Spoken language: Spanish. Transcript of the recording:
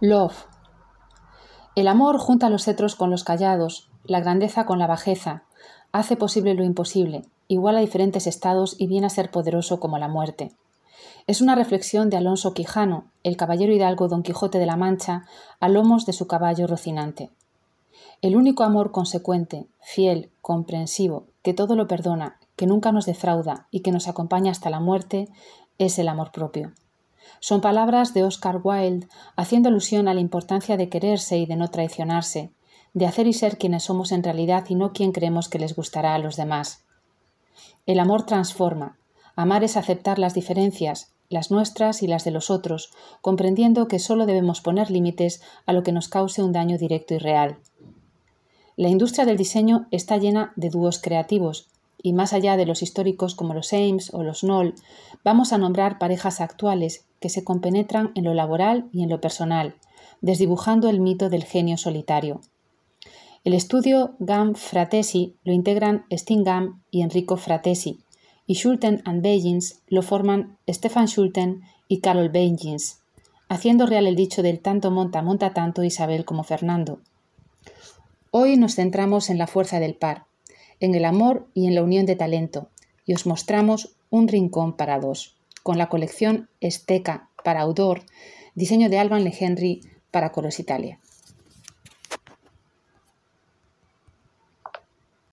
Love. El amor junta los cetros con los callados, la grandeza con la bajeza, hace posible lo imposible, igual a diferentes estados y viene a ser poderoso como la muerte. Es una reflexión de Alonso Quijano, el caballero hidalgo Don Quijote de la Mancha, a lomos de su caballo rocinante. El único amor consecuente, fiel, comprensivo, que todo lo perdona, que nunca nos defrauda y que nos acompaña hasta la muerte, es el amor propio. Son palabras de Oscar Wilde haciendo alusión a la importancia de quererse y de no traicionarse, de hacer y ser quienes somos en realidad y no quien creemos que les gustará a los demás. El amor transforma. Amar es aceptar las diferencias, las nuestras y las de los otros, comprendiendo que solo debemos poner límites a lo que nos cause un daño directo y real. La industria del diseño está llena de dúos creativos, y más allá de los históricos como los Ames o los Knoll, vamos a nombrar parejas actuales que se compenetran en lo laboral y en lo personal, desdibujando el mito del genio solitario. El estudio GAM Fratesi lo integran Sting Gam y Enrico Fratesi, y Schulten and Beijings lo forman Stefan Schulten y Carol Beijings, haciendo real el dicho del tanto monta monta tanto Isabel como Fernando. Hoy nos centramos en la fuerza del par, en el amor y en la unión de talento, y os mostramos un rincón para dos, con la colección Esteca para Audor, diseño de Alban Lehenry para Coros Italia.